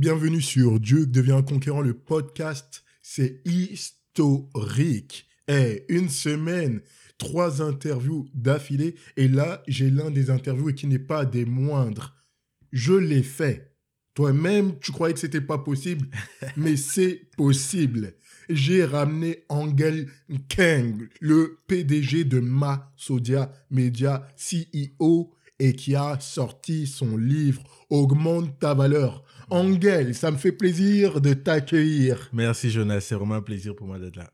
Bienvenue sur Duke devient un conquérant, le podcast. C'est historique. Eh, une semaine, trois interviews d'affilée. Et là, j'ai l'un des interviews et qui n'est pas des moindres. Je l'ai fait. Toi-même, tu croyais que c'était pas possible, mais c'est possible. J'ai ramené Angel Kang, le PDG de Masodia Media, CEO, et qui a sorti son livre Augmente ta valeur. Angel, ça me fait plaisir de t'accueillir. Merci Jonas, c'est vraiment un plaisir pour moi d'être là.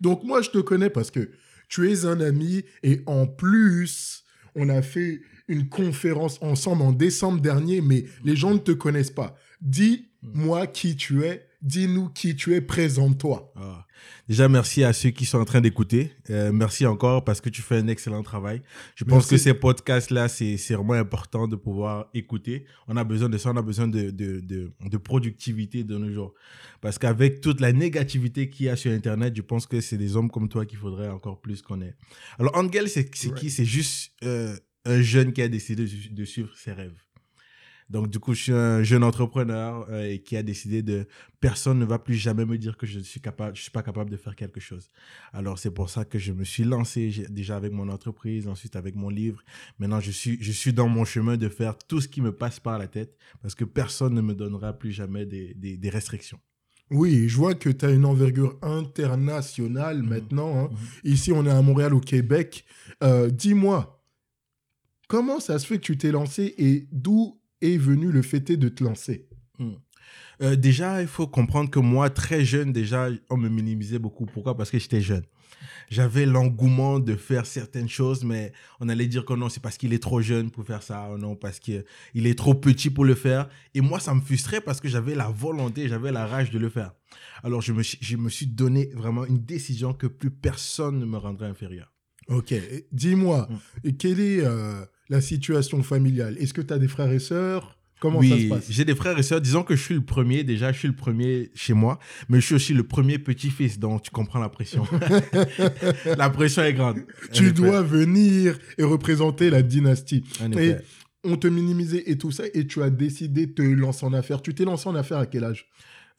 Donc moi, je te connais parce que tu es un ami et en plus, on a fait une conférence ensemble en décembre dernier, mais les gens ne te connaissent pas. Dis-moi qui tu es, dis-nous qui tu es, présente-toi. Ah. Déjà, merci à ceux qui sont en train d'écouter. Euh, merci encore parce que tu fais un excellent travail. Je pense Merci. que ces podcasts-là, c'est c'est vraiment important de pouvoir écouter. On a besoin de ça, on a besoin de, de, de, de productivité de nos jours. Parce qu'avec toute la négativité qu'il y a sur Internet, je pense que c'est des hommes comme toi qu'il faudrait encore plus qu'on ait. Alors, Angel, c'est qui? C'est juste euh, un jeune qui a décidé de suivre ses rêves. Donc, du coup, je suis un jeune entrepreneur euh, et qui a décidé de personne ne va plus jamais me dire que je suis capable, je suis pas capable de faire quelque chose. Alors, c'est pour ça que je me suis lancé déjà avec mon entreprise, ensuite avec mon livre. Maintenant, je suis, je suis dans mon chemin de faire tout ce qui me passe par la tête parce que personne ne me donnera plus jamais des, des, des restrictions. Oui, je vois que tu as une envergure internationale maintenant. hein. Ici, on est à Montréal, au Québec. Euh, Dis-moi, comment ça se fait que tu t'es lancé et d'où est venu le fait de te lancer Euh, déjà, il faut comprendre que moi, très jeune, déjà, on me minimisait beaucoup. Pourquoi? Parce que j'étais jeune. J'avais l'engouement de faire certaines choses, mais on allait dire que non, c'est parce qu'il est trop jeune pour faire ça, ou non, parce qu'il est trop petit pour le faire. Et moi, ça me frustrait parce que j'avais la volonté, j'avais la rage de le faire. Alors, je me, suis- je me suis donné vraiment une décision que plus personne ne me rendrait inférieur. Ok, dis-moi, Mm. et quelle est euh, la situation familiale Est-ce que tu as des frères et sœurs? Comment ça se passe? j'ai des frères et sœurs. Disons que je suis le premier, déjà, je suis le premier chez moi, mais je suis aussi le premier petit-fils, donc tu comprends la pression. la pression est grande. Tu dois venir et représenter la dynastie. Et on te minimisait et tout ça, et tu as décidé de te lancer en affaires. Tu t'es lancé en affaires à quel âge?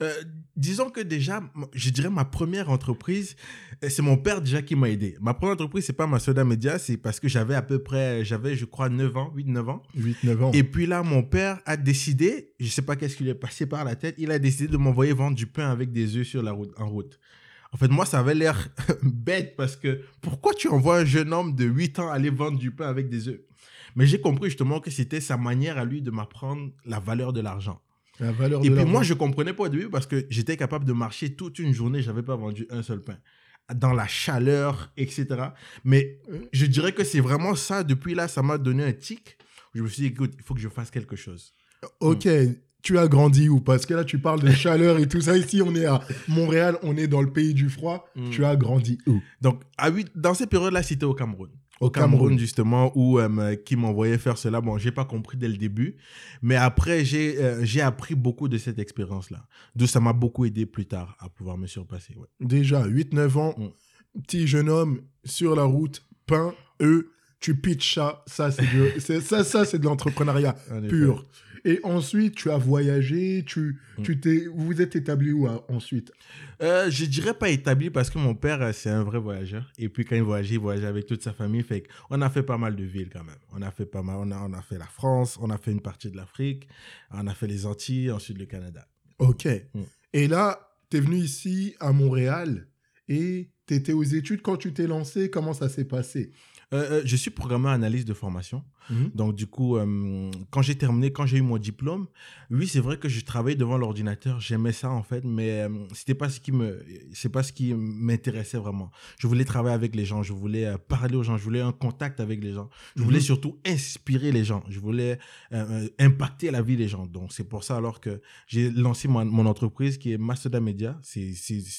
Euh, disons que déjà, je dirais ma première entreprise, euh, c'est mon père déjà qui m'a aidé. Ma première entreprise, c'est pas ma Soda Media, c'est parce que j'avais à peu près, j'avais, je crois, 9 ans, 8-9 ans. 8-9 ans. Et puis là, mon père a décidé, je sais pas qu'est-ce qui lui est passé par la tête, il a décidé de m'envoyer vendre du pain avec des œufs sur la route, en route. En fait, moi, ça avait l'air bête parce que pourquoi tu envoies un jeune homme de 8 ans aller vendre du pain avec des œufs? Mais j'ai compris justement que c'était sa manière à lui de m'apprendre la valeur de l'argent. La valeur Et de puis moi, je comprenais pas au début parce que j'étais capable de marcher toute une journée, j'avais pas vendu un seul pain. Dans la chaleur, etc. Mais je dirais que c'est vraiment ça, depuis là, ça m'a donné un tic. Je me suis dit, écoute, il faut que je fasse quelque chose. Ok, tu as grandi où Parce que là, tu parles de chaleur et tout ça. Ici, on est à Montréal, on est dans le pays du froid. Mm. Tu as grandi où? Donc, à huit- dans ces périodes-là, c'était au Cameroun. Au Cameroun, justement, où euh, qui m'envoyait faire cela. Bon, j'ai pas compris dès le début, mais après, j'ai euh, j'ai appris beaucoup de cette expérience-là. D'où ça m'a beaucoup aidé plus tard à pouvoir me surpasser. ouais. Déjà, 8-9 ans, Mm. petit jeune homme sur la route, pain, eux, tu pitches ça. Ça, c'est de, ça, ça, c'est de l'entrepreneuriat pur. Et ensuite, tu as voyagé, tu, Mm. tu t'es, vous vous êtes établi où hein, ensuite? Euh, je dirais pas établi parce que mon père, euh, c'est un vrai voyageur. Et puis quand il voyageait, il voyageait avec toute sa famille. Fait on a fait pas mal de villes quand même. On a fait pas mal. On a, on a fait la France, on a fait une partie de l'Afrique, on a fait les Antilles, ensuite le Canada. Ok. Mm. Et là, tu es venu ici à Montréal et tu étais aux études. Quand tu t'es lancé, comment ça s'est passé? Euh, euh, je suis programmeur analyse de formation. Mhm. Donc, du coup, euh, quand j'ai terminé, quand j'ai eu mon diplôme, oui, c'est vrai que je travaillais devant l'ordinateur. J'aimais ça, en fait, mais euh, c'était pas ce qui me, c'est pas ce qui m'intéressait vraiment. Je voulais travailler avec les gens. Je voulais parler aux gens. Je voulais un contact avec les gens. Je voulais Mhm. surtout inspirer les gens. Je voulais impacter la vie des gens. Donc, c'est pour ça, alors que j'ai lancé mon, mon entreprise qui est Mastoda Media. C'est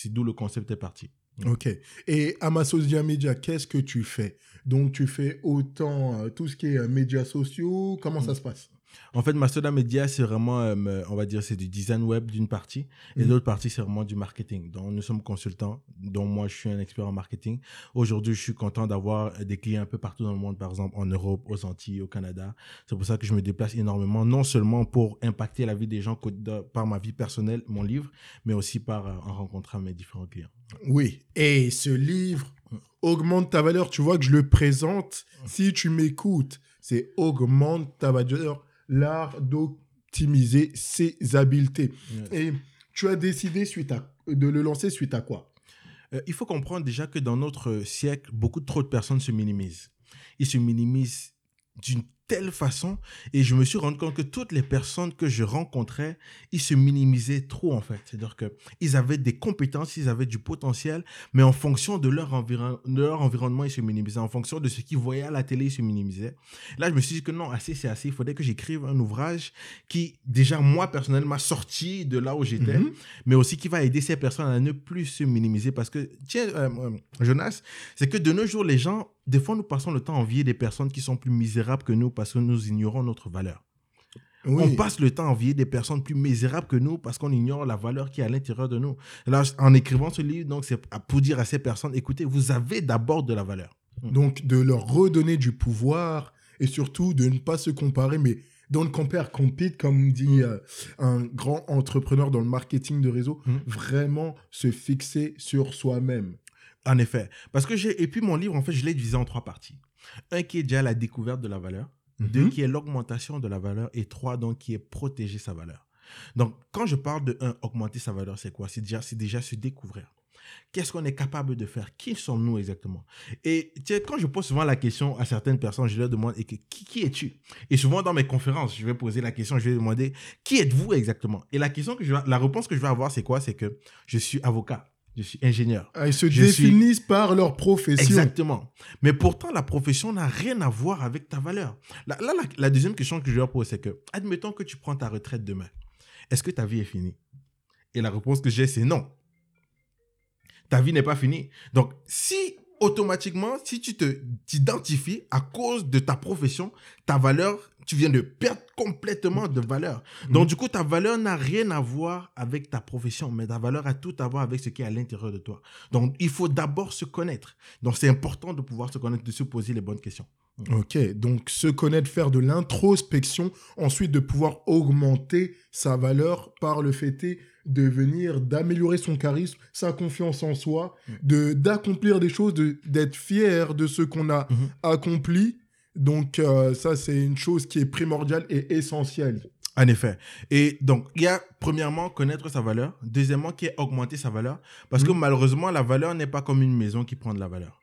d'où le concept est parti. Ok. Et à Massosia Media, qu'est-ce que tu fais? Donc, tu fais autant euh, tout ce qui est euh, médias sociaux. Comment Mm. ça se passe? En fait, Mastoda Media, c'est vraiment, euh, on va dire, c'est du design web d'une partie, et Mhm. l'autre partie, c'est vraiment du marketing. Donc, nous sommes consultants, dont moi, je suis un expert en marketing. Aujourd'hui, je suis content d'avoir euh, des clients un peu partout dans le monde, par exemple en Europe, aux Antilles, au Canada. C'est pour ça que je me déplace énormément, non seulement pour impacter la vie des gens par ma vie personnelle, mon livre, mais aussi par euh, en rencontrant mes différents clients. Oui, et ce livre augmente ta valeur. Tu vois que je le présente. Si tu m'écoutes, c'est augmente ta valeur, l'art d'optimiser ses habiletés. Et tu as décidé suite à, de le lancer suite à quoi? Euh, il faut comprendre déjà que dans notre siècle, beaucoup trop de personnes se minimisent. Ils se minimisent d'une telle façon et je me suis rendu compte que toutes les personnes que je rencontrais, ils se minimisaient trop en fait. C'est-à-dire qu'ils avaient des compétences, ils avaient du potentiel, mais en fonction de leur, environ- de leur environnement, ils se minimisaient. En fonction de ce qu'ils voyaient à la télé, ils se minimisaient. Là, je me suis dit que non, assez, c'est assez. Il faudrait que j'écrive un ouvrage qui, déjà, moi, personnellement, m'a sorti de là où j'étais Mhm. mais aussi qui va aider ces personnes à ne plus se minimiser. Parce que, tiens, euh, euh, Jonas, c'est que de nos jours, les gens, des fois, nous passons le temps à envier des personnes qui sont plus misérables que nous parce que nous ignorons notre valeur. Oui. On passe le temps à envier des personnes plus misérables que nous parce qu'on ignore la valeur qui est à l'intérieur de nous. Là, en écrivant ce livre, donc, c'est pour dire à ces personnes, écoutez, vous avez d'abord de la valeur. Donc, de leur redonner du pouvoir et surtout de ne pas se comparer, mais don't compare, compete, comme dit euh, un grand entrepreneur dans le marketing de réseau, Mm. vraiment se fixer sur soi-même. En effet. Parce que j'ai, et puis mon livre, en fait, je l'ai divisé en trois parties. Un qui est déjà la découverte de la valeur. Deux, Mhm. qui est l'augmentation de la valeur. Et trois, donc, qui est protéger sa valeur. Donc, quand je parle de un, augmenter sa valeur, c'est quoi? C'est déjà, c'est déjà se découvrir. Qu'est-ce qu'on est capable de faire? Qui sommes-nous exactement? Et tu sais, quand je pose souvent la question à certaines personnes, je leur demande et que, qui, qui es-tu? Et souvent dans mes conférences, je vais poser la question, je vais demander qui êtes-vous exactement? Et la question que je la réponse que je vais avoir, c'est quoi? C'est que je suis avocat, je suis ingénieur, Ah, Ils se Je suis- définissent par leur profession. Exactement. Mais pourtant, la profession n'a rien à voir avec ta valeur. Là, là, la, la deuxième question que je leur pose, c'est que, admettons que tu prends ta retraite demain. Est-ce que ta vie est finie? Et la réponse que j'ai, c'est non. Ta vie n'est pas finie. Donc, si automatiquement, si tu te t'identifies à cause de ta profession, ta valeur, tu viens de perdre complètement de valeur. Donc, du coup, ta valeur n'a rien à voir avec ta profession, mais ta valeur a tout à voir avec ce qui est à l'intérieur de toi. Donc, il faut d'abord se connaître. Donc, c'est important de pouvoir se connaître, de se poser les bonnes questions. Ok, donc se connaître, faire de l'introspection, ensuite de pouvoir augmenter sa valeur par le fait de venir, d'améliorer son charisme, sa confiance en soi, Mm. de d'accomplir des choses, de- d'être fier de ce qu'on a Mhm. accompli. Donc euh, ça, c'est une chose qui est primordiale et essentielle. En effet. Et donc, il y a premièrement connaître sa valeur. Deuxièmement, qui est augmenter sa valeur. Parce que Mhm. malheureusement, la valeur n'est pas comme une maison qui prend de la valeur.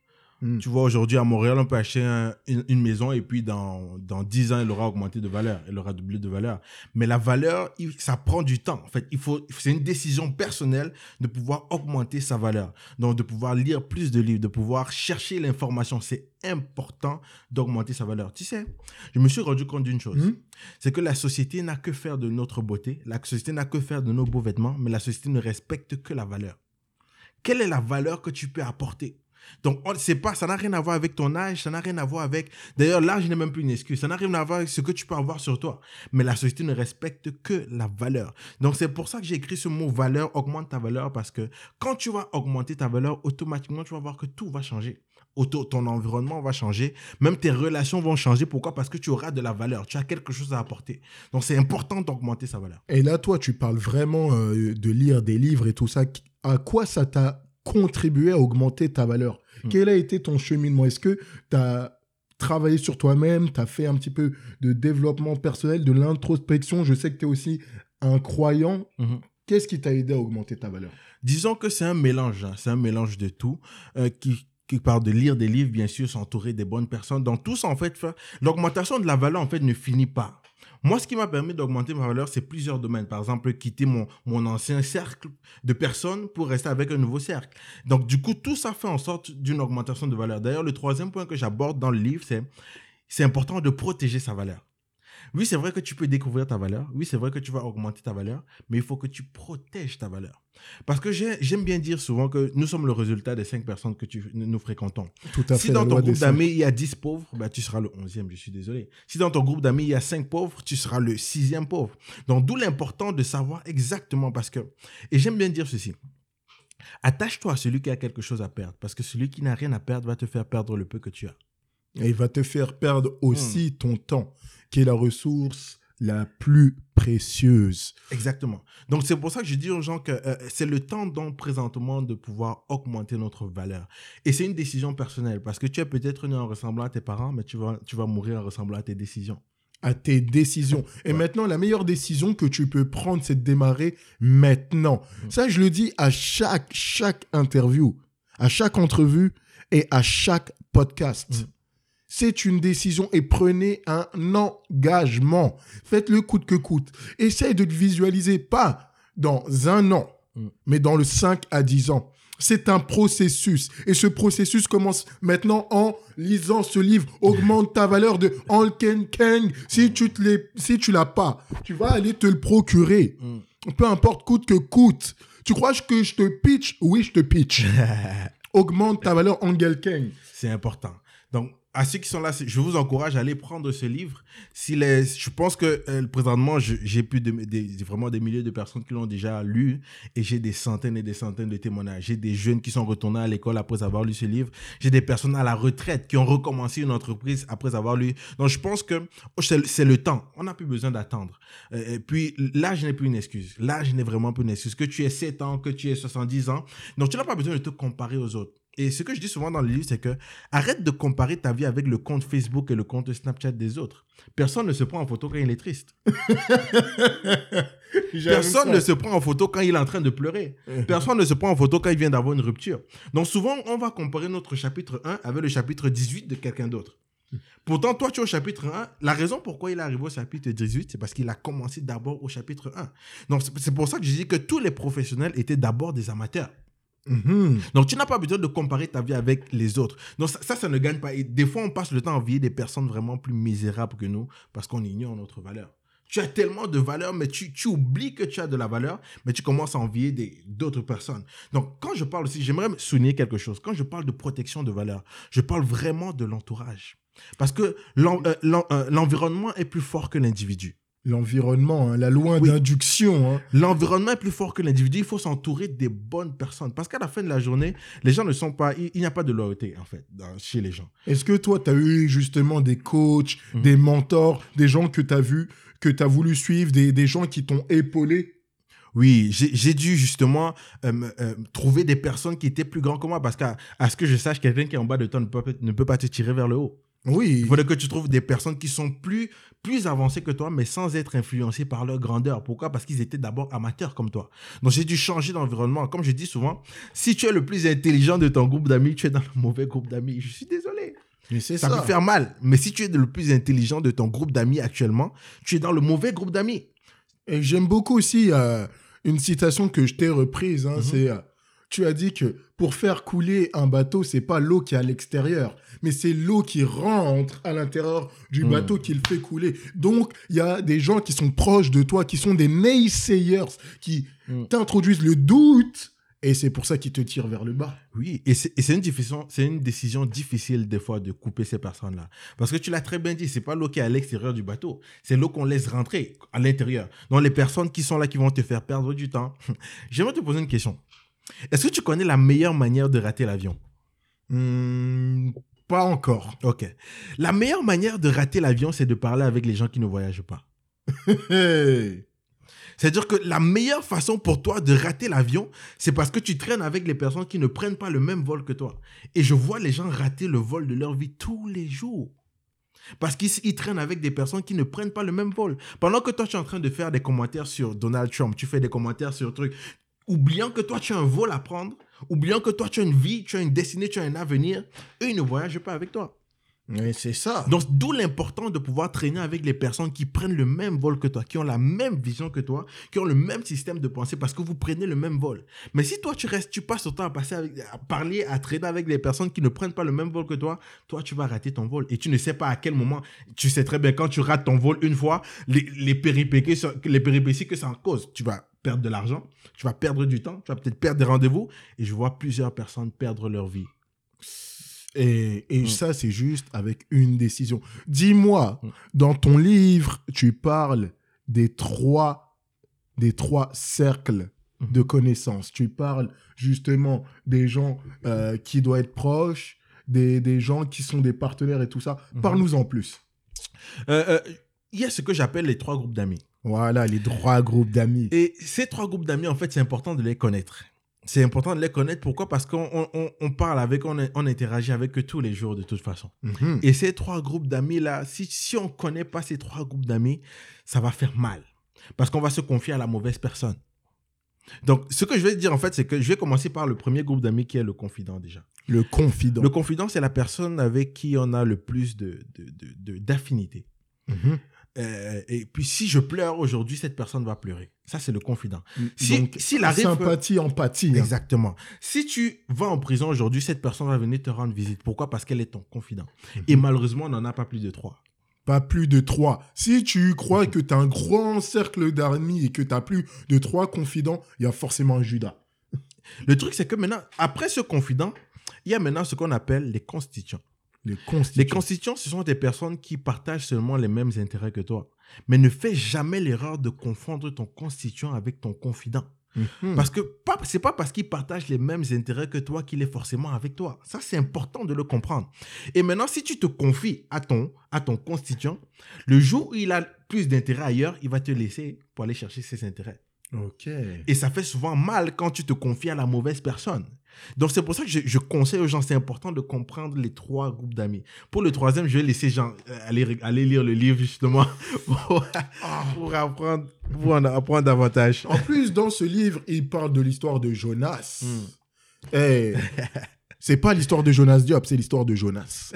Mhm. Tu vois, aujourd'hui, à Montréal, on peut acheter un- une, une maison et puis dans, dans 10 ans, elle aura augmenté de valeur. Elle aura doublé de valeur. Mais la valeur, il- ça prend du temps. En fait, il faut, c'est une décision personnelle de pouvoir augmenter sa valeur. Donc, de pouvoir lire plus de livres, de pouvoir chercher l'information. C'est important d'augmenter sa valeur. Tu sais, je me suis rendu compte d'une chose Mhm. c'est que la société n'a que faire de notre beauté, la société n'a que faire de nos beaux vêtements, mais la société ne respecte que la valeur. Quelle est la valeur que tu peux apporter? Donc, on- c'est pas, ça n'a rien à voir avec ton âge, ça n'a rien à voir avec. D'ailleurs, l'âge n'est même plus une excuse. Ça n'a rien à voir avec ce que tu peux avoir sur toi. Mais la société ne respecte que la valeur. Donc, c'est pour ça que j'ai écrit ce mot valeur, augmente ta valeur, parce que quand tu vas augmenter ta valeur, automatiquement, tu vas voir que tout va changer. Ton environnement va changer, même tes relations vont changer. Pourquoi? Parce que tu auras de la valeur, tu as quelque chose à apporter. Donc, c'est important d'augmenter sa valeur. Et là, toi, tu parles vraiment euh, de lire des livres et tout ça. À quoi ça t'a contribué à augmenter ta valeur Mm. Quel a été ton cheminement? Est-ce que tu as travaillé sur toi-même Tu as fait un petit peu de développement personnel, de l'introspection? Je sais que tu es aussi un croyant. Mhm. Qu'est-ce qui t'a aidé à augmenter ta valeur? Disons que c'est un mélange, hein, c'est un mélange de tout, euh, qui, qui parle de lire des livres, bien sûr, s'entourer des bonnes personnes. Donc tout ça, en fait- l'augmentation de la valeur, en fait, ne finit pas. Moi, ce qui m'a permis d'augmenter ma valeur, c'est plusieurs domaines. Par exemple, quitter mon, ancien cercle de personnes pour rester avec un nouveau cercle. Donc, du coup, tout ça fait en sorte d'une augmentation de valeur. D'ailleurs, le troisième point que j'aborde dans le livre, c'est c'est important de protéger sa valeur. Oui, c'est vrai que tu peux découvrir ta valeur. Oui, c'est vrai que tu vas augmenter ta valeur, mais il faut que tu protèges ta valeur. Parce que j'aime bien dire souvent que nous sommes le résultat des cinq personnes que tu, nous fréquentons. Tout à si fait. dans ton groupe d'amis, il y a 10 pauvres, bah, tu seras le 11e, je suis désolé. Si dans ton groupe d'amis, il y a 5 pauvres, tu seras le sixième pauvre. Donc, d'où l'important de savoir exactement parce que, et j'aime bien dire ceci, attache-toi à celui qui a quelque chose à perdre parce que celui qui n'a rien à perdre va te faire perdre le peu que tu as. Et il va te faire perdre aussi ton temps, qui est la ressource la plus précieuse. Exactement. Donc, c'est pour ça que je dis aux gens que euh, c'est le temps, donc, présentement, de pouvoir augmenter notre valeur. Et c'est une décision personnelle parce que tu es peut-être né en ressemblant à tes parents, mais tu vas, tu vas mourir en ressemblant à tes décisions. À tes décisions. Et maintenant, la meilleure décision que tu peux prendre, c'est de démarrer maintenant. Ça, je le dis à chaque, chaque interview, à chaque entrevue et à chaque podcast. C'est une décision et prenez un engagement. Faites-le coûte que coûte. Essaye de te visualiser, pas dans un an, Mm. mais dans le 5 à 10 ans. C'est un processus. Et ce processus commence maintenant en lisant ce livre. Augmente ta valeur de Anken Kang. Si tu si tu l'as pas, tu vas aller te le procurer. Peu importe coûte que coûte. Tu crois que je te pitch? Oui, je te pitch. Augmente ta valeur Angel Kang. C'est important. Donc, à ceux qui sont là, je vous encourage à aller prendre ce livre. S'il est, je pense que euh, présentement, je- j'ai plus de, des- vraiment des milliers de personnes qui l'ont déjà lu et j'ai des centaines et des centaines de témoignages. J'ai des jeunes qui sont retournés à l'école après avoir lu ce livre. J'ai des personnes à la retraite qui ont recommencé une entreprise après avoir lu. Donc, je pense que oh, c'est le temps. On n'a plus besoin d'attendre. Euh, et puis, l'âge n'est plus une excuse. L'âge n'est vraiment plus une excuse. Que tu aies 7 ans, que tu aies 70 ans. Donc, tu n'as pas besoin de te comparer aux autres. Et ce que je dis souvent dans le livre, c'est que arrête de comparer ta vie avec le compte Facebook et le compte Snapchat des autres. Personne ne se prend en photo quand il est triste. Personne ne se prend en photo quand il est en train de pleurer. Personne ne se prend en photo quand il vient d'avoir une rupture. Donc souvent, on va comparer notre chapitre 1 avec le chapitre 18 de quelqu'un d'autre. Pourtant, toi, tu es au chapitre 1. La raison pourquoi il est arrivé au chapitre 18, c'est parce qu'il a commencé d'abord au chapitre 1. Donc, c'est- c'est pour ça que je dis que tous les professionnels étaient d'abord des amateurs. Mhm. Donc, tu n'as pas besoin de comparer ta vie avec les autres. Donc, ça, ça, ne gagne pas. Et des fois, on passe le temps à envier des personnes vraiment plus misérables que nous parce qu'on ignore notre valeur. Tu as tellement de valeur, mais tu, tu oublies que tu as de la valeur, mais tu commences à envier d'autres personnes. Donc, quand je parle aussi, j'aimerais souligner quelque chose. Quand je parle de protection de valeur, je parle vraiment de l'entourage. Parce que euh, euh, l'environnement est plus fort que l'individu. L'environnement, hein, la loi Oui. d'induction. hein. L'environnement est plus fort que l'individu. Il faut s'entourer des bonnes personnes. Parce qu'à la fin de la journée, les gens ne sont pas. Il, il n'y a pas de loyauté, en fait, dans- chez les gens. Est-ce que toi, tu as eu justement des coachs, Mhm. des mentors, des gens que tu as vus, que tu as voulu suivre, des, des gens qui t'ont épaulé? Oui, j'ai dû justement euh, euh, trouver des personnes qui étaient plus grands que moi. Parce qu'à à ce que je sache, quelqu'un qui est en bas de toi ne peut, ne peut pas te tirer vers le haut. Oui. Il faudrait que tu trouves des personnes qui sont plus, plus avancées que toi, mais sans être influencées par leur grandeur. Pourquoi? Parce qu'ils étaient d'abord amateurs comme toi. Donc j'ai dû changer d'environnement. Comme je dis souvent, si tu es le plus intelligent de ton groupe d'amis, tu es dans le mauvais groupe d'amis. Je suis désolé. Mais c'est Ça, ça. peut faire mal. Mais si tu es le plus intelligent de ton groupe d'amis actuellement, tu es dans le mauvais groupe d'amis. Et j'aime beaucoup aussi euh, une citation que je t'ai reprise. hein, Mhm. C'est euh, tu as dit que pour faire couler un bateau, c'est pas l'eau qui est à l'extérieur, mais c'est l'eau qui rentre à l'intérieur du Mhm. bateau qui le fait couler. Donc, il y a des gens qui sont proches de toi, qui sont des naysayers, qui Mhm. t'introduisent le doute, et c'est pour ça qu'ils te tirent vers le bas. Oui, et c'est une, une décision difficile des fois de couper ces personnes-là. Parce que tu l'as très bien dit, c'est pas l'eau qui est à l'extérieur du bateau, c'est l'eau qu'on laisse rentrer à l'intérieur. Donc les personnes qui sont là qui vont te faire perdre du temps. J'aimerais te poser une question. Est-ce que tu connais la meilleure manière de rater l'avion? Hmm, pas encore. Ok. La meilleure manière de rater l'avion, c'est de parler avec les gens qui ne voyagent pas. C'est-à-dire que la meilleure façon pour toi de rater l'avion, c'est parce que tu traînes avec les personnes qui ne prennent pas le même vol que toi. Et je vois les gens rater le vol de leur vie tous les jours. Parce qu'ils ils traînent avec des personnes qui ne prennent pas le même vol. Pendant que toi, tu es en train de faire des commentaires sur Donald Trump, tu fais des commentaires sur trucs, oubliant que toi, tu as un vol à prendre, oubliant que toi, tu as une vie, tu as une destinée, tu as un avenir, eux, ils ne voyagent pas avec toi. Mais c'est ça. Donc, d'où l'important de pouvoir traîner avec les personnes qui prennent le même vol que toi, qui ont la même vision que toi, qui ont le même système de pensée parce que vous prenez le même vol. Mais si toi, tu restes, tu passes ton temps à, passer à parler, à traîner avec les personnes qui ne prennent pas le même vol que toi, toi, tu vas rater ton vol. Et tu ne sais pas à quel moment. Tu sais très bien, quand tu rates ton vol une fois, les, les, péripéties, les péripéties que ça en cause, tu vas perdre de l'argent, tu vas perdre du temps, tu vas peut-être perdre des rendez-vous. Et je vois plusieurs personnes perdre leur vie. Et, et Mm. ça, c'est juste avec une décision. Dis-moi, Mm. dans ton livre, tu parles des trois, des trois cercles Mhm. de connaissances. Tu parles justement des gens euh, qui doivent être proches, des, des gens qui sont des partenaires et tout ça. Mhm. Parle-nous en plus. Euh, euh, il y a ce que j'appelle les trois groupes d'amis. Voilà, les trois groupes d'amis. Et ces trois groupes d'amis, en fait, c'est important de les connaître. C'est important de les connaître. Pourquoi? Parce qu'on on- parle avec, on, on interagit avec eux tous les jours de toute façon. Mhm. Et ces trois groupes d'amis-là, si, si on ne connaît pas ces trois groupes d'amis, ça va faire mal. Parce qu'on va se confier à la mauvaise personne. Donc, ce que je vais dire, en fait, c'est que je vais commencer par le premier groupe d'amis qui est le confident déjà. Le confident. Le confident, c'est la personne avec qui on a le plus de- de- de- de- d'affinité. Mhm. Euh, et puis, si je pleure aujourd'hui, cette personne va pleurer. Ça, c'est le confident. Si- Donc, s'il arrive- sympathie, empathie. hein. Exactement. Si tu vas en prison aujourd'hui, cette personne va venir te rendre visite. Pourquoi? Parce qu'elle est ton confident. Mhm. Et malheureusement, on n'en a pas plus de trois. Pas plus de trois. Si tu crois que tu as un grand cercle d'amis et que tu as plus de trois confidents, il y a forcément un Judas. Le truc, c'est que maintenant, après ce confident, il y a maintenant ce qu'on appelle les constituants. Les constituants. Les constituants, ce sont des personnes qui partagent seulement les mêmes intérêts que toi. Mais ne fais jamais l'erreur de confondre ton constituant avec ton confident. Mhm. Parce que pas, c'est pas parce qu'il partage les mêmes intérêts que toi qu'il est forcément avec toi. Ça, c'est important de le comprendre. Et maintenant, si tu te confies à ton, à ton constituant, le jour où il a plus d'intérêts ailleurs, il va te laisser pour aller chercher ses intérêts. Ok. Et ça fait souvent mal quand tu te confies à la mauvaise personne. Donc, c'est pour ça que je, je conseille aux gens, c'est important de comprendre les trois groupes d'amis. Pour le troisième, je vais laisser Jean euh, aller, aller lire le livre, justement, pour, pour apprendre, pour en apprendre davantage. En plus, dans ce livre, il parle de l'histoire de Jonas. Hmm. Eh, c'est pas l'histoire de Jonas Diop, c'est l'histoire de Jonas.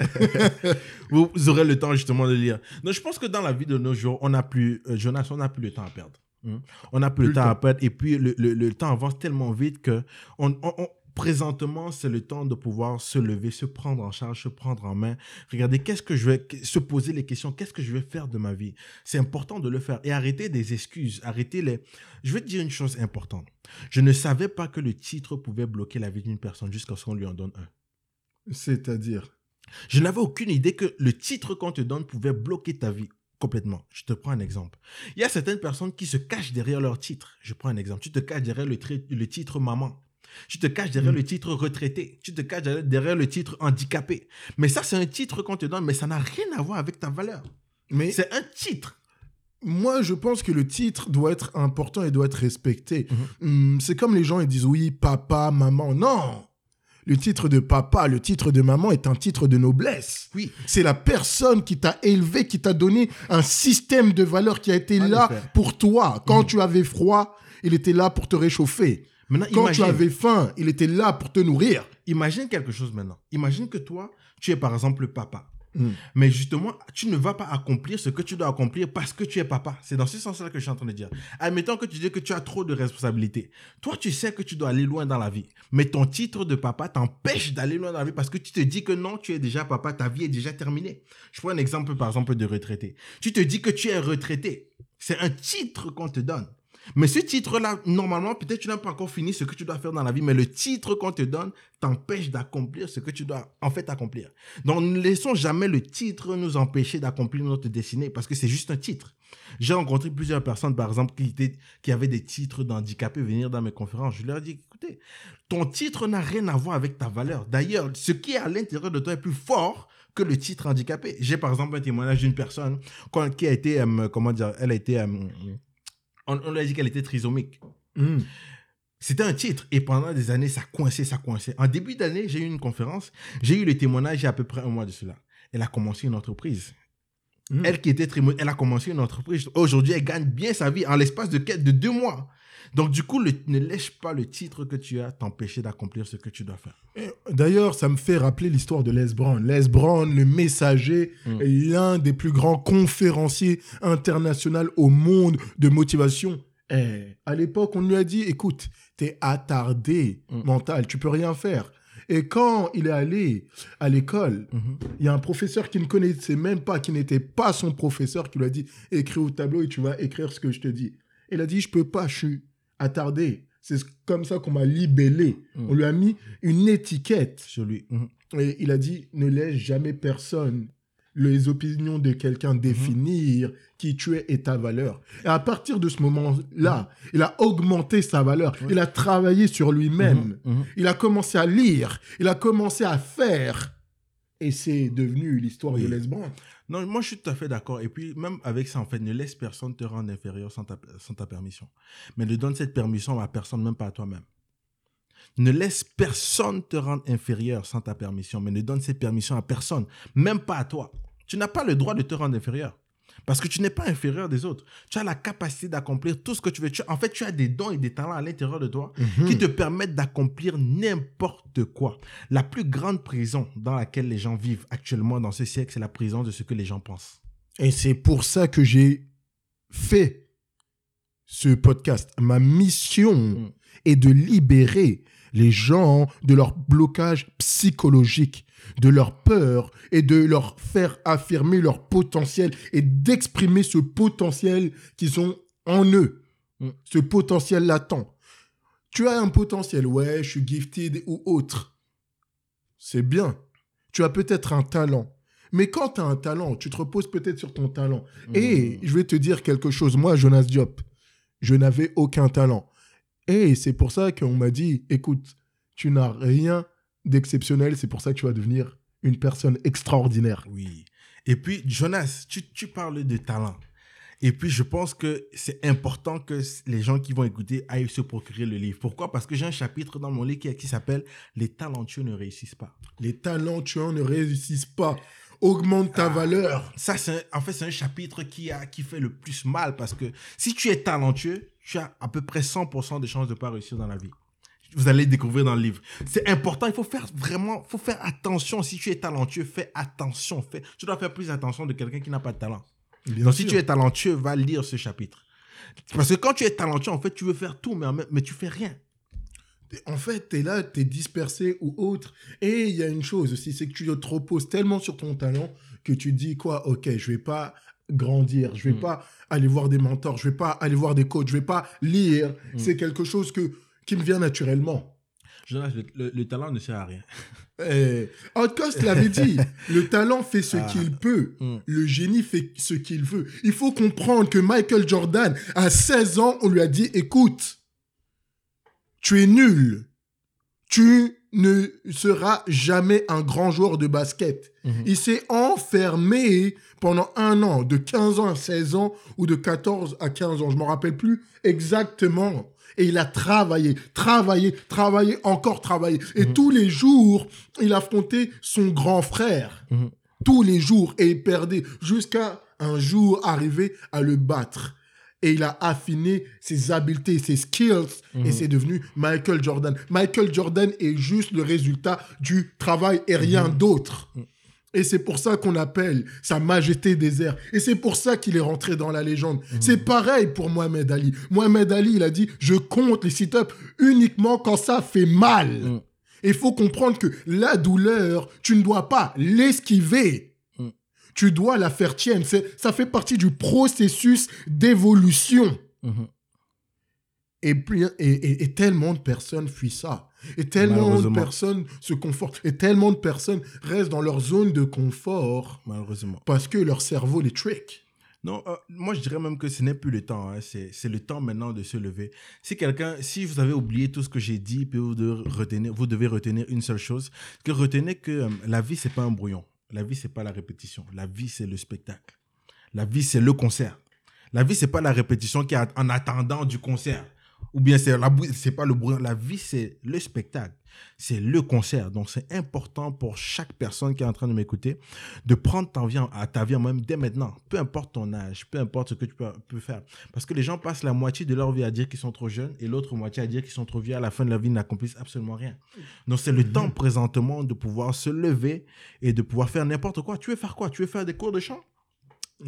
vous, aurez le temps justement de lire. Donc, je pense que dans la vie de nos jours, on n'a plus, euh, Jonas, on n'a plus le temps à perdre. Hein. On n'a plus, le temps, à perdre. Et puis, le, le- le temps avance tellement vite que on, on- on- présentement, c'est le temps de pouvoir se lever, se prendre en charge, se prendre en main. Regardez, qu'est-ce que je vais, se poser les questions, qu'est-ce que je vais faire de ma vie? C'est important de le faire. Et arrêter des excuses, arrêter les... Je vais te dire une chose importante. Je ne savais pas que le titre pouvait bloquer la vie d'une personne jusqu'à ce qu'on lui en donne un. C'est-à-dire? Je n'avais aucune idée que le titre qu'on te donne pouvait bloquer ta vie complètement. Je te prends un exemple. Il y a certaines personnes qui se cachent derrière leur titre. Je prends un exemple. Tu te caches derrière le, le titre maman. Tu te caches derrière Mm. le titre retraité. Tu te caches derrière, le titre handicapé. Mais ça, c'est un titre qu'on te donne, mais ça n'a rien à voir avec ta valeur. Mais C'est un titre. moi, je pense que le titre doit être important et doit être respecté. Mhm. Hum, c'est comme les gens, ils disent oui, papa, maman. Non Le titre de papa, le titre de maman est un titre de noblesse. Oui. C'est la personne qui t'a élevé, qui t'a donné un système de valeurs qui a été là pour toi. Quand Mhm. tu avais froid, il était là pour te réchauffer. Maintenant, Quand imagine, tu avais faim, il était là pour te nourrir. imagine quelque chose maintenant. Imagine que toi, tu es par exemple le papa. Mm. Mais justement, tu ne vas pas accomplir ce que tu dois accomplir parce que tu es papa. C'est dans ce sens-là que je suis en train de dire. Admettons que tu dis que tu as trop de responsabilités. Toi, tu sais que tu dois aller loin dans la vie. Mais ton titre de papa t'empêche d'aller loin dans la vie parce que tu te dis que non, tu es déjà papa, ta vie est déjà terminée. Je prends un exemple, par exemple, de retraité. Tu te dis que tu es retraité. C'est un titre qu'on te donne. Mais ce titre-là, normalement, peut-être tu n'as pas encore fini ce que tu dois faire dans la vie, mais le titre qu'on te donne t'empêche d'accomplir ce que tu dois en fait accomplir. Donc, ne laissons jamais le titre nous empêcher d'accomplir notre destinée parce que c'est juste un titre. J'ai rencontré plusieurs personnes, par exemple, qui, étaient, qui avaient des titres d'handicapés venir dans mes conférences. Je leur ai dit, écoutez, ton titre n'a rien à voir avec ta valeur. D'ailleurs, ce qui est à l'intérieur de toi est plus fort que le titre handicapé. J'ai par exemple un témoignage d'une personne qui a été, euh, comment dire, elle a été, euh, on, on lui a dit qu'elle était trisomique. Hum. C'était un titre et pendant des années, ça coinçait, ça coinçait. En début d'année, j'ai eu une conférence, j'ai eu le témoignage il y a à peu près un mois de cela. Elle a commencé une entreprise. Mhm. Elle qui était très elle a commencé une entreprise. Aujourd'hui, elle gagne bien sa vie en l'espace de, de deux mois. Donc, du coup, le- ne lèche pas le titre que tu as t'empêcher d'accomplir ce que tu dois faire. D'ailleurs, ça me fait rappeler l'histoire de Les Brown. Les Brown, le messager, Mm. est l'un des plus grands conférenciers internationaux au monde de motivation. Eh, à l'époque, on lui a dit, écoute, t'es attardé Mm. mental, tu peux rien faire. Et quand il est allé à l'école, il y a un professeur qui ne connaissait même pas, qui n'était pas son professeur, qui lui a dit, écris au tableau et tu vas écrire ce que je te dis. Il a dit, je peux pas, je suis attardé. C'est comme ça qu'on m'a libellé. Mm. On lui a mis une étiquette. Sur lui. Mhm. Et il a dit ne laisse jamais personne les opinions de quelqu'un Mhm. définir qui tu es et ta valeur. Et à partir de ce moment-là, il a augmenté sa valeur. Il a travaillé sur lui-même. Mhm. Mhm. Il a commencé à lire. Il a commencé à faire. Et c'est devenu l'histoire Oui. de Les Brown. Non, moi je suis tout à fait d'accord. Et puis même avec ça, en fait, ne laisse personne te rendre inférieur sans ta, sans ta permission. Mais ne donne cette permission à personne, même pas à toi-même. Ne laisse personne te rendre inférieur sans ta permission, mais ne donne cette permission à personne, même pas à toi. Tu n'as pas le droit de te rendre inférieur. Parce que tu n'es pas inférieur des autres. Tu as la capacité d'accomplir tout ce que tu veux. Tu- en fait, tu as des dons et des talents à l'intérieur de toi qui te permettent d'accomplir n'importe quoi. La plus grande prison dans laquelle les gens vivent actuellement dans ce siècle, c'est la prison de ce que les gens pensent. Et c'est pour ça que j'ai fait ce podcast. Ma mission Mm. Est de libérer les gens de leur blocage psychologique, de leur peur et de leur faire affirmer leur potentiel et d'exprimer ce potentiel qu'ils ont en eux, Mm. ce potentiel latent. Tu as un potentiel, ouais, je suis gifted ou autre. C'est bien. Tu as peut-être un talent. Mais quand tu as un talent, tu te reposes peut-être sur ton talent. Et je vais te dire quelque chose. Moi, Jonas Diop, je n'avais aucun talent. Et c'est pour ça qu'on m'a dit, écoute, tu n'as rien d'exceptionnel, c'est pour ça que tu vas devenir une personne extraordinaire. Oui. Et puis, Jonas, tu, tu parles de talent. Et puis, je pense que c'est important que les gens qui vont écouter aillent se procurer le livre. Pourquoi? Parce que j'ai un chapitre dans mon livre qui, qui s'appelle Les talentueux ne réussissent pas. Les talentueux ne réussissent pas. Augmente ta Ah. valeur. Ça, c'est en fait, c'est un chapitre qui, a, qui fait le plus mal parce que si tu es talentueux, tu as à peu près 100% de chances de ne pas réussir dans la vie. Vous allez le découvrir dans le livre. C'est important, il faut faire vraiment, faut faire attention. Si tu es talentueux, fais attention. Fais, tu dois faire plus attention de quelqu'un qui n'a pas de talent. Bien Donc, si tu es talentueux, va lire ce chapitre. Parce que quand tu es talentueux, en fait, tu veux faire tout, mais, mais tu fais rien. En fait, tu es là, tu es dispersé ou autre. Et il y a une chose aussi, c'est que tu te reposes tellement sur ton talent que tu dis quoi, ok, je vais pas grandir, je vais Mm. pas aller voir des mentors, je vais pas aller voir des coachs, je vais pas lire. Mm. C'est quelque chose que, qui me vient naturellement. Jonas, le, le- le talent ne sert à rien. Eh, Outcast l'avait dit, le talent fait ce Ah. qu'il peut, Mm. le génie fait ce qu'il veut. Il faut comprendre que Michael Jordan, à 16 ans, on lui a dit, écoute, tu es nul, tu ne seras jamais un grand joueur de basket. Mhm. Il s'est enfermé pendant un an, de 15 ans à 16 ans ou de 14 à 15 ans, je m'en rappelle plus exactement. Et il a travaillé, travaillé, travaillé, encore travaillé. Et Mhm. tous les jours, il affrontait son grand frère. Mhm. Tous les jours. Et il perdait jusqu'à un jour arriver à le battre. Et il a affiné ses habiletés, ses skills, et Mhm. c'est devenu Michael Jordan. Michael Jordan est juste le résultat du travail et rien Mhm. d'autre. Mhm. Et c'est pour ça qu'on appelle sa majesté des airs. Et c'est pour ça qu'il est rentré dans la légende. C'est pareil pour Mohamed Ali. Mohamed Ali, il a dit, je compte les sit-ups uniquement quand ça fait mal. Il faut comprendre que la douleur, tu ne dois pas l'esquiver. Tu dois la faire tienne. Ça fait partie du processus d'évolution. Mhm. Et, puis- et, et- et tellement de personnes fuient ça. Et tellement de personnes se confortent. Et tellement de personnes restent dans leur zone de confort Malheureusement. parce que leur cerveau les trick. Non, euh, moi je dirais même que ce n'est plus le temps. hein. C'est c'est le temps maintenant de se lever. Si quelqu'un, si vous avez oublié tout ce que j'ai dit, puis vous devez retenir, vous devez retenir une seule chose, que retenez que euh, la vie c'est pas un brouillon. La vie c'est pas la répétition. La vie c'est le spectacle. La vie c'est le concert. La vie c'est pas la répétition qui en attendant du concert. Ou bien c'est la c'est pas le bruit. La vie, c'est le spectacle. C'est le concert. Donc, c'est important pour chaque personne qui est en train de m'écouter de prendre ta vie, en- à ta vie en même dès maintenant. Peu importe ton âge, peu importe ce que tu peux, peux faire. Parce que les gens passent la moitié de leur vie à dire qu'ils sont trop jeunes et l'autre moitié à dire qu'ils sont trop vieux. À la fin de leur vie, ils n'accomplissent absolument rien. Donc, c'est le Mhm. temps présentement de pouvoir se lever et de pouvoir faire n'importe quoi. Tu veux faire quoi? Tu veux faire des cours de chant?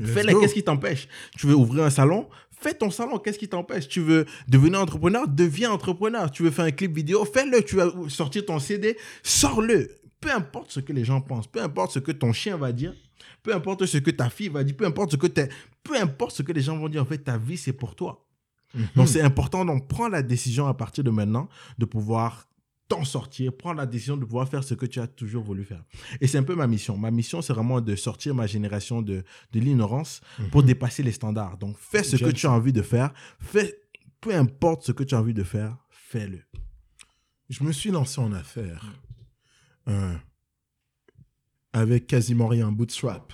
Fais-les, qu'est-ce qui t'empêche? Tu veux ouvrir un salon? Fais ton salon, qu'est-ce qui t'empêche? Tu veux devenir entrepreneur? Deviens entrepreneur. Tu veux faire un clip vidéo? Fais-le. Tu veux sortir ton CD Sors-le. Peu importe ce que les gens pensent, peu importe ce que ton chien va dire, peu importe ce que ta fille va dire, peu importe ce que t'es, peu importe ce que les gens vont dire, en fait, ta vie, c'est pour toi. Mhm. Donc, c'est important. Donc, prends la décision à partir de maintenant de pouvoir t'en sortir, prendre la décision de pouvoir faire ce que tu as toujours voulu faire. Et c'est un peu ma mission. Ma mission, c'est vraiment de sortir ma génération de, de l'ignorance pour Mhm. dépasser les standards. Donc, fais ce que tu as envie de faire. Fais, peu importe ce que tu as envie de faire, fais-le. Je me suis lancé en affaires euh, avec quasiment rien, bootstrap.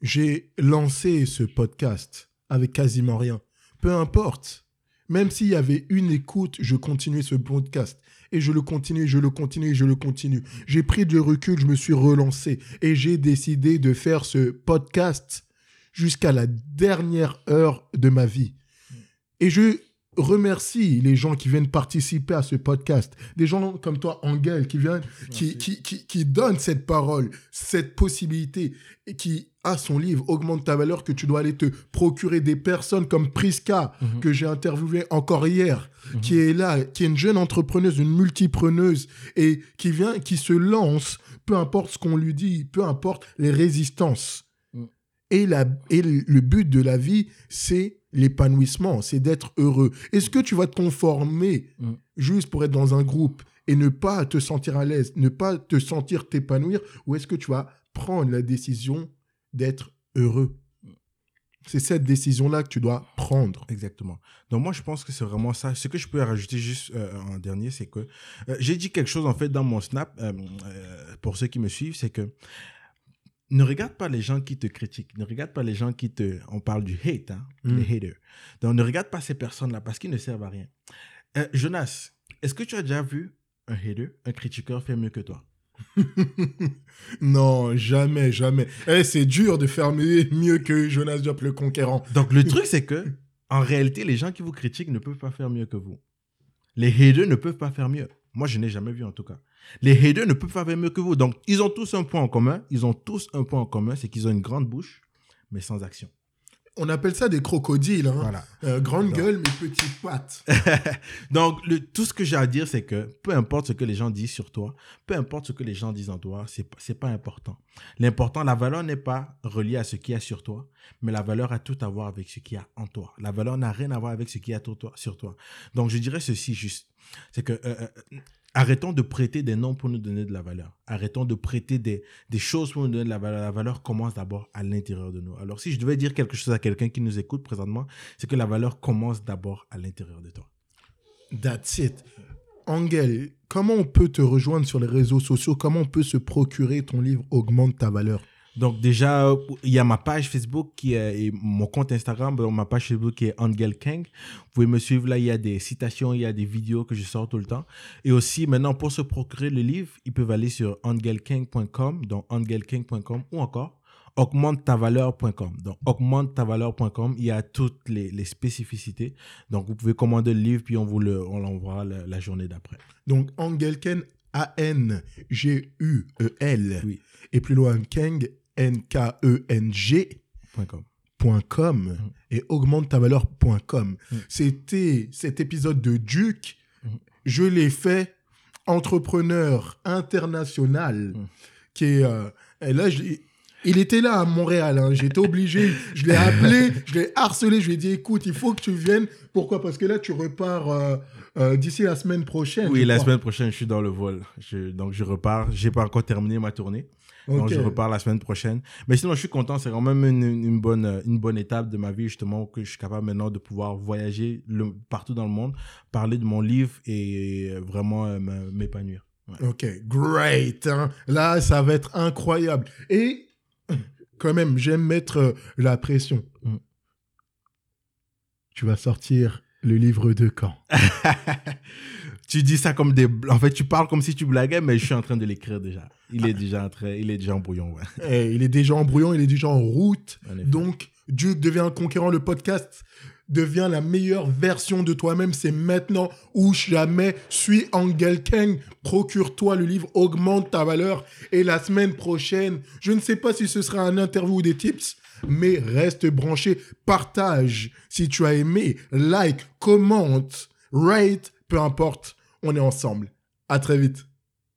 J'ai lancé ce podcast avec quasiment rien. Peu importe. Même s'il y avait une écoute, je continuais ce podcast. Et je le continue, je le continue, je le continue. J'ai pris du recul, je me suis relancé. Et j'ai décidé de faire ce podcast jusqu'à la dernière heure de ma vie. Et je remercie les gens qui viennent participer à ce podcast. Des gens comme toi, Angel, qui viennent, qui, qui, qui, qui donnent cette parole, cette possibilité, et qui a son livre, Augmente ta valeur, que tu dois aller te procurer des personnes comme Priska, Mhm. que j'ai interviewé encore hier, Mhm. qui est là, qui est une jeune entrepreneuse, une multipreneuse, et qui vient, qui se lance, peu importe ce qu'on lui dit, peu importe les résistances. Mhm. Et, la, et le but de la vie, c'est l'épanouissement, c'est d'être heureux. Est-ce que tu vas te conformer Mhm. juste pour être dans un groupe et ne pas te sentir à l'aise, ne pas te sentir t'épanouir, ou est-ce que tu vas prendre la décision d'être heureux? C'est cette décision-là que tu dois prendre. Exactement. Donc moi, je pense que c'est vraiment ça. Ce que je peux rajouter juste euh, en dernier, c'est que euh, j'ai dit quelque chose en fait dans mon snap, euh, pour ceux qui me suivent, c'est que ne regarde pas les gens qui te critiquent, ne regarde pas les gens qui te... On parle du hate, hein, Mm. les haters. Donc ne regarde pas ces personnes-là parce qu'ils ne servent à rien. Euh, Jonas, est-ce que tu as déjà vu un hater, un critiqueur faire mieux que toi? Non, jamais, jamais. Eh, c'est dur de faire mieux, mieux que Jonas Diop le conquérant. Donc le truc, c'est que en réalité, les gens qui vous critiquent ne peuvent pas faire mieux que vous. Les haters ne peuvent pas faire mieux. Moi, je n'ai jamais vu en tout cas. Les haters ne peuvent pas faire mieux que vous. Donc, ils ont tous un point en commun. Ils ont tous un point en commun, c'est qu'ils ont une grande bouche, mais sans action. On appelle ça des crocodiles. Hein. Voilà. Euh, grande gueule, mais petites pattes. Donc, le- tout ce que j'ai à dire, c'est que peu importe ce que les gens disent sur toi, peu importe ce que les gens disent en toi, c'est pas- c'est pas important. L'important, la valeur n'est pas reliée à ce qu'il y a sur toi, mais la valeur a tout à voir avec ce qu'il y a en toi. La valeur n'a rien à voir avec ce qu'il y a. Sur toi. Donc, je dirais ceci juste, c'est que euh, euh, arrêtons de prêter des noms pour nous donner de la valeur. Arrêtons de prêter des, des choses pour nous donner de la valeur. La valeur commence d'abord à l'intérieur de nous. Alors, si je devais dire quelque chose à quelqu'un qui nous écoute présentement, c'est que la valeur commence d'abord à l'intérieur de toi. That's it. Angel, comment on peut te rejoindre sur les réseaux sociaux? Comment on peut se procurer ton livre Augmente ta valeur? Donc déjà, il y a ma page Facebook qui est, et mon compte Instagram, donc ma page Facebook qui est Angel Kang. Vous pouvez me suivre là, il y a des citations, il y a des vidéos que je sors tout le temps. Et aussi, maintenant, pour se procurer le livre, ils peuvent aller sur angelkang.com, donc angelkang.com ou encore augmente-ta-valeur.com. Donc augmente-ta-valeur.com, il y a toutes les, les spécificités. Donc vous pouvez commander le livre, puis on vous le, on l'envoie la, la journée d'après. Donc, Angelken, A-N-G-U-E-L. Oui. Et plus loin, Keng, N-K-E-N-G. Point .com. .com et augmente-ta-valeur.com. Mm. C'était cet épisode de Duke. Mm. Je l'ai fait entrepreneur international Mm. qui est euh, et là je il était là à Montréal, hein. j'étais obligé, je l'ai appelé, je l'ai harcelé, je lui ai dit écoute, il faut que tu viennes. Pourquoi? Parce que là tu repars euh, euh, d'ici la semaine prochaine. Oui, la crois. semaine prochaine, je suis dans le vol. Je- donc, je repars. J'ai pas encore terminé ma tournée. Donc, je repars la semaine prochaine. Mais sinon, je suis content. C'est quand même une, une bonne, une bonne étape de ma vie, justement, que je suis capable maintenant de pouvoir voyager le- partout dans le monde, parler de mon livre et vraiment euh, m'épanouir. Ouais. Ok, great. hein. Là, ça va être incroyable. Et quand même, j'aime mettre euh, la pression. Mm. Tu vas sortir Le livre de quand? Tu dis ça comme des. En fait, tu parles comme si tu blaguais, mais je suis en train de l'écrire déjà. Il est déjà en train... il est déjà en brouillon. Ouais. Eh, il est déjà en brouillon, il est déjà en route. En. Donc, Duke devient un conquérant. Le podcast devient la meilleure version de toi-même. C'est maintenant ou jamais. Suis Angel Kang. Procure-toi le livre. Augmente ta valeur. Et la semaine prochaine, je ne sais pas si ce sera un interview ou des tips. Mais reste branché, partage si tu as aimé, like, commente, rate, peu importe, on est ensemble. À très vite.